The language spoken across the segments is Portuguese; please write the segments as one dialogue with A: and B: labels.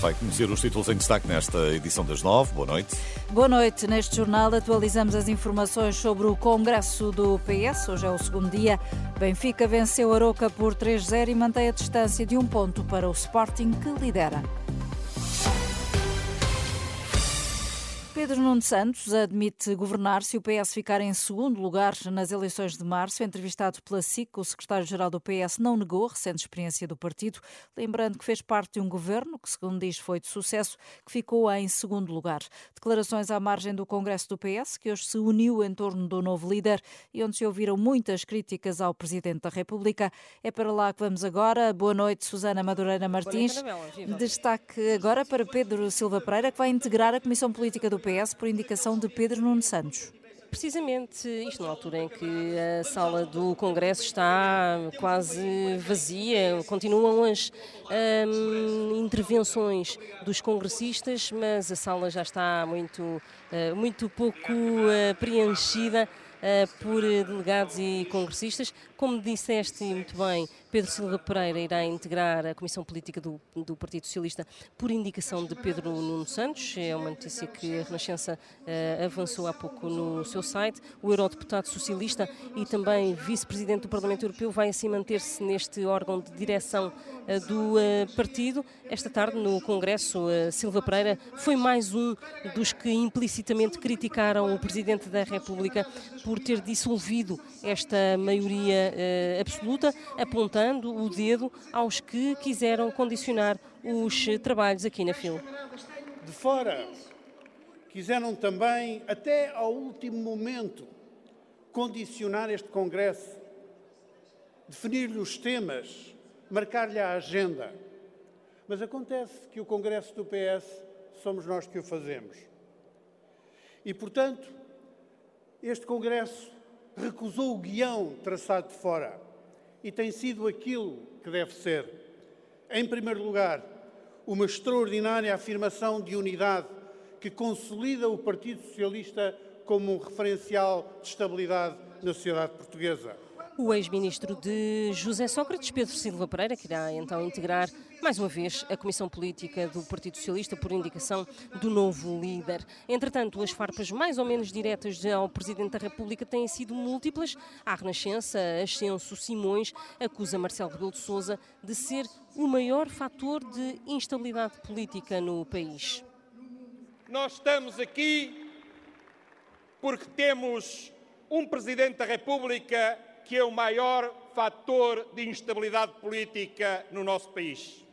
A: Vai conhecer os títulos em destaque nesta edição das nove. Boa noite.
B: Boa noite. Neste jornal atualizamos as informações sobre o Congresso do PS. Hoje é o segundo dia. Benfica venceu Aroca por 3-0 e mantém a distância de um ponto para o Sporting, que lidera. Pedro Nuno Santos admite governar se o PS ficar em segundo lugar nas eleições de março. Entrevistado pela SIC, o secretário-geral do PS não negou a recente experiência do partido, lembrando que fez parte de um governo que, segundo diz, foi de sucesso, que ficou em segundo lugar. Declarações à margem do Congresso do PS, que hoje se uniu em torno do novo líder e onde se ouviram muitas críticas ao Presidente da República. É para lá que vamos agora. Boa noite, Susana Madureira Martins. Destaque agora para Pedro Silva Pereira, que vai integrar a Comissão Política do PS PS por indicação de Pedro Nuno Santos.
C: Precisamente isto na altura em que a sala do Congresso está quase vazia, continuam as hum, intervenções dos congressistas, mas a sala já está muito, uh, muito pouco uh, preenchida. Uh, por delegados e congressistas. Como disseste muito bem, Pedro Silva Pereira irá integrar a Comissão Política do, do, Partido Socialista por indicação de Pedro Nuno Santos. É uma notícia que a Renascença uh, avançou há pouco no seu site. O eurodeputado socialista e também vice-presidente do Parlamento Europeu vai assim manter-se neste órgão de direção uh, do uh, partido. Esta tarde, no Congresso, Silva Pereira foi mais um dos que implicitamente criticaram o Presidente da República por ter dissolvido esta maioria absoluta, apontando apontando o dedo aos que quiseram condicionar os trabalhos aqui na FIL.
D: De fora, quiseram também, até ao último momento, condicionar este Congresso, definir-lhe os temas, marcar-lhe a agenda. Mas acontece que o Congresso do PS somos nós que o fazemos. E, portanto, este Congresso recusou o guião traçado de fora e tem sido aquilo que deve ser. Em primeiro lugar, uma extraordinária afirmação de unidade que consolida o Partido Socialista como um referencial de estabilidade na sociedade portuguesa.
C: O ex-ministro de José Sócrates, Pedro Silva Pereira, que irá então integrar mais uma vez a Comissão Política do Partido Socialista por indicação do novo líder. Entretanto, as farpas mais ou menos diretas ao Presidente da República têm sido múltiplas. A Renascença, Ascenso Simões, acusa Marcelo Rebelo de Sousa de ser o maior fator de instabilidade política no país.
E: Nós estamos aqui porque temos um Presidente da República que é o maior fator de instabilidade política no nosso país.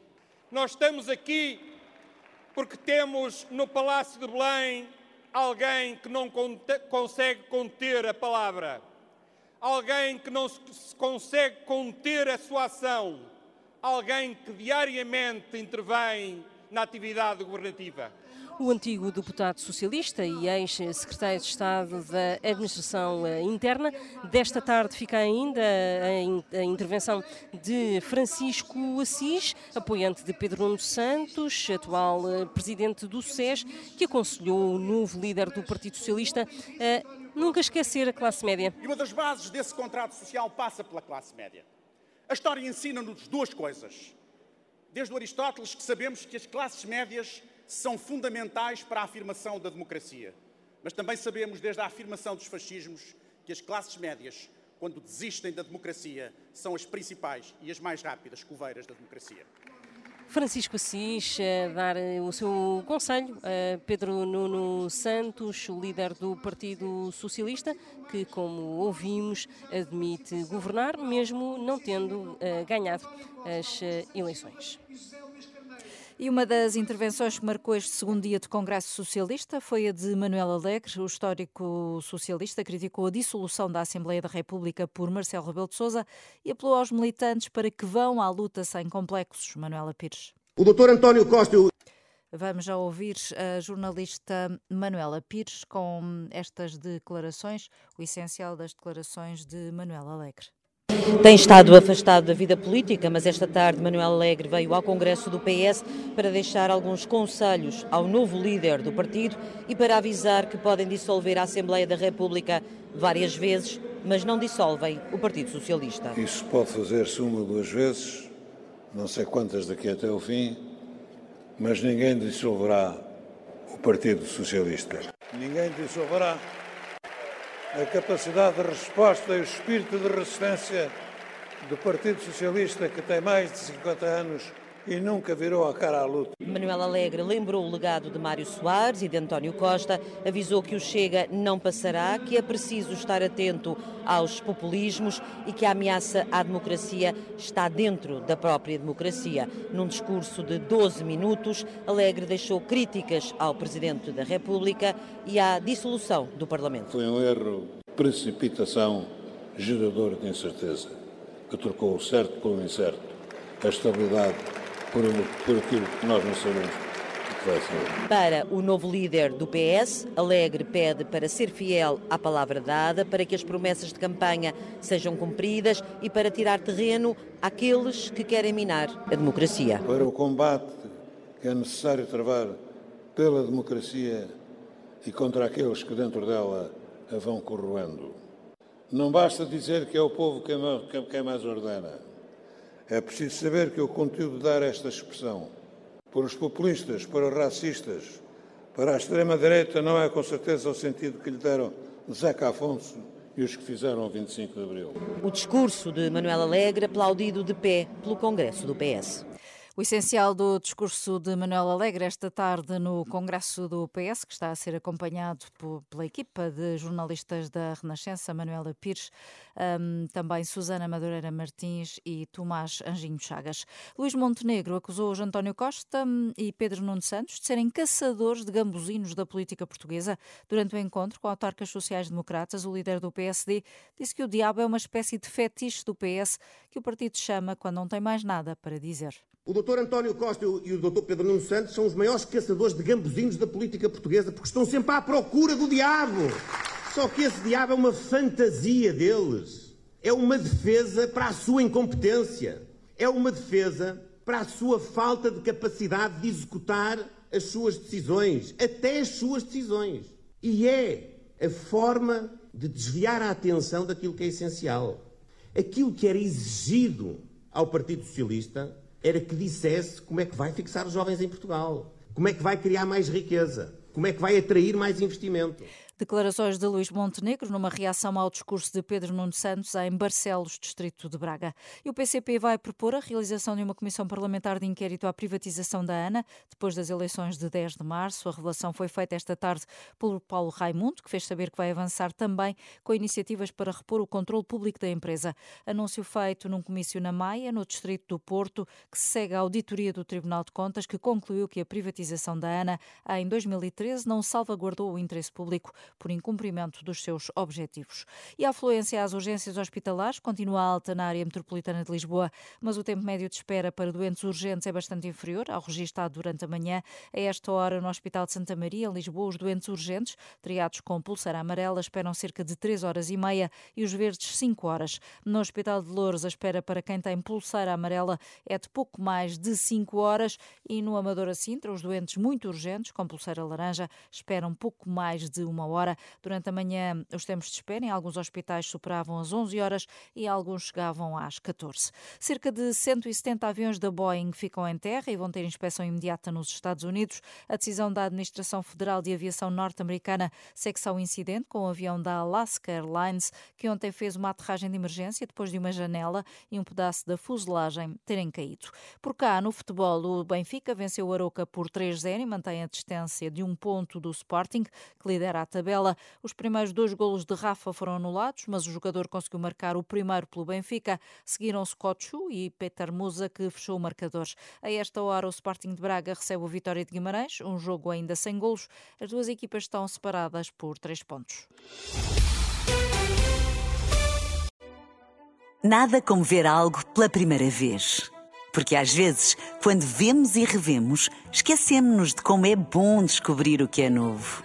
E: Nós estamos aqui porque temos no Palácio de Belém alguém que não consegue conter a palavra, alguém que não se consegue conter a sua ação, alguém que diariamente intervém na atividade governativa.
C: O antigo deputado socialista e ex-secretário de Estado da Administração eh, Interna. Desta tarde fica ainda a intervenção de Francisco Assis, apoiante de Pedro Nuno Santos, atual eh, presidente do SES, que aconselhou o novo líder do Partido Socialista a nunca esquecer a classe média.
F: E uma das bases desse contrato social passa pela classe média. A história ensina-nos duas coisas. Desde o Aristóteles que sabemos que as classes médias são fundamentais para a afirmação da democracia. Mas também sabemos, desde a afirmação dos fascismos, que as classes médias, quando desistem da democracia, são as principais e as mais rápidas coveiras da democracia.
C: Francisco Assis a dar eh, o seu conselho a Pedro Nuno Santos, líder do Partido Socialista, que, como ouvimos, admite governar, mesmo não tendo ganhado as eleições.
B: E uma das intervenções que marcou este segundo dia de Congresso Socialista foi a de Manuel Alegre. O histórico socialista criticou a dissolução da Assembleia da República por Marcelo Rebelo de Sousa e apelou aos militantes para que vão à luta sem complexos. Manuela Pires.
G: O doutor António Costa.
B: Vamos já ouvir a jornalista Manuela Pires com estas declarações, o essencial das declarações de Manuel Alegre.
H: Tem estado afastado da vida política, mas esta tarde Manuel Alegre veio ao Congresso do PS para deixar alguns conselhos ao novo líder do partido e para avisar que podem dissolver a Assembleia da República várias vezes, mas não dissolvem o Partido Socialista.
I: Isso pode fazer-se uma ou duas vezes, não sei quantas daqui até o fim, mas ninguém dissolverá o Partido Socialista. Ninguém dissolverá a capacidade de resposta e o espírito de resistência do Partido Socialista, que tem mais de 50 anos e nunca virou a cara à luta.
H: Manuel Alegre lembrou o legado de Mário Soares e de António Costa, avisou que o Chega não passará, que é preciso estar atento aos populismos e que a ameaça à democracia está dentro da própria democracia. Num discurso de 12 minutos, Alegre deixou críticas ao Presidente da República e à dissolução do Parlamento.
I: Foi um erro, precipitação, gerador de incerteza, que trocou o certo pelo incerto, a estabilidade por, por aquilo que nós não sabemos que vai ser.
H: Para o novo líder do PS, Alegre pede para ser fiel à palavra dada, para que as promessas de campanha sejam cumpridas e para tirar terreno àqueles que querem minar a democracia.
I: Para o combate que é necessário travar pela democracia e contra aqueles que dentro dela a vão corroendo. Não basta dizer que é o povo quem mais ordena. É preciso saber que o conteúdo de dar esta expressão para os populistas, para os racistas, para a extrema-direita, não é com certeza o sentido que lhe deram Zeca Afonso e os que fizeram o 25 de Abril.
H: O discurso de Manuel Alegre aplaudido de pé pelo Congresso do PS.
B: O essencial do discurso de Manuel Alegre esta tarde no Congresso do PS, que está a ser acompanhado pela equipa de jornalistas da Renascença, Manuela Pires, um, também Susana Madureira Martins e Tomás Anjinho Chagas. Luís Montenegro acusou hoje António Costa hum, e Pedro Nuno Santos de serem caçadores de gambuzinos da política portuguesa. Durante o encontro com autarcas sociais-democratas, o líder do PSD disse que o diabo é uma espécie de fetiche do PS que o partido chama quando não tem mais nada para dizer.
G: O doutor António Costa e o doutor Pedro Nuno Santos são os maiores caçadores de gambuzinhos da política portuguesa, porque estão sempre à procura do diabo. Só que esse diabo é uma fantasia deles. É uma defesa para a sua incompetência. É uma defesa para a sua falta de capacidade de executar as suas decisões, até as suas decisões. E é a forma de desviar a atenção daquilo que é essencial. Aquilo que era exigido ao Partido Socialista era que dissesse como é que vai fixar os jovens em Portugal, como é que vai criar mais riqueza, como é que vai atrair mais investimento.
B: Declarações de Luís Montenegro numa reação ao discurso de Pedro Nuno Santos em Barcelos, distrito de Braga. E o PCP vai propor a realização de uma comissão parlamentar de inquérito à privatização da ANA depois das eleições de 10 de março. A revelação foi feita esta tarde pelo Paulo Raimundo, que fez saber que vai avançar também com iniciativas para repor o controle público da empresa. Anúncio feito num comício na Maia, no distrito do Porto, que segue a auditoria do Tribunal de Contas, que concluiu que a privatização da ANA em 2013 não salvaguardou o interesse público por incumprimento dos seus objetivos. E a afluência às urgências hospitalares continua alta na área metropolitana de Lisboa, mas o tempo médio de espera para doentes urgentes é bastante inferior ao registado durante a manhã. A esta hora, no Hospital de Santa Maria, em Lisboa, os doentes urgentes, triados com pulseira amarela, esperam cerca de 3 horas e meia e os verdes 5 horas. No Hospital de Louros, a espera para quem tem pulseira amarela é de pouco mais de 5 horas e no Amadora Sintra, os doentes muito urgentes, com pulseira laranja, esperam pouco mais de uma hora hora. Durante a manhã, os tempos de espera em alguns hospitais superavam as 11 horas e alguns chegavam às 14. Cerca de 170 aviões da Boeing ficam em terra e vão ter inspeção imediata nos Estados Unidos. A decisão da Administração Federal de Aviação Norte-Americana segue-se ao incidente com o avião da Alaska Airlines, que ontem fez uma aterragem de emergência depois de uma janela e um pedaço da fuselagem terem caído. Por cá, no futebol, o Benfica venceu o Aroca por 3-0 e mantém a distância de um ponto do Sporting, que lidera a tabela tabela. Os primeiros dois golos de Rafa foram anulados, mas o jogador conseguiu marcar o primeiro pelo Benfica. Seguiram-se Cochu e Peter Musa, que fechou o marcador. A esta hora, o Sporting de Braga recebe o Vitória de Guimarães, um jogo ainda sem golos. As duas equipas estão separadas por três pontos.
J: Nada como ver algo pela primeira vez. Porque às vezes, quando vemos e revemos, esquecemos-nos de como é bom descobrir o que é novo.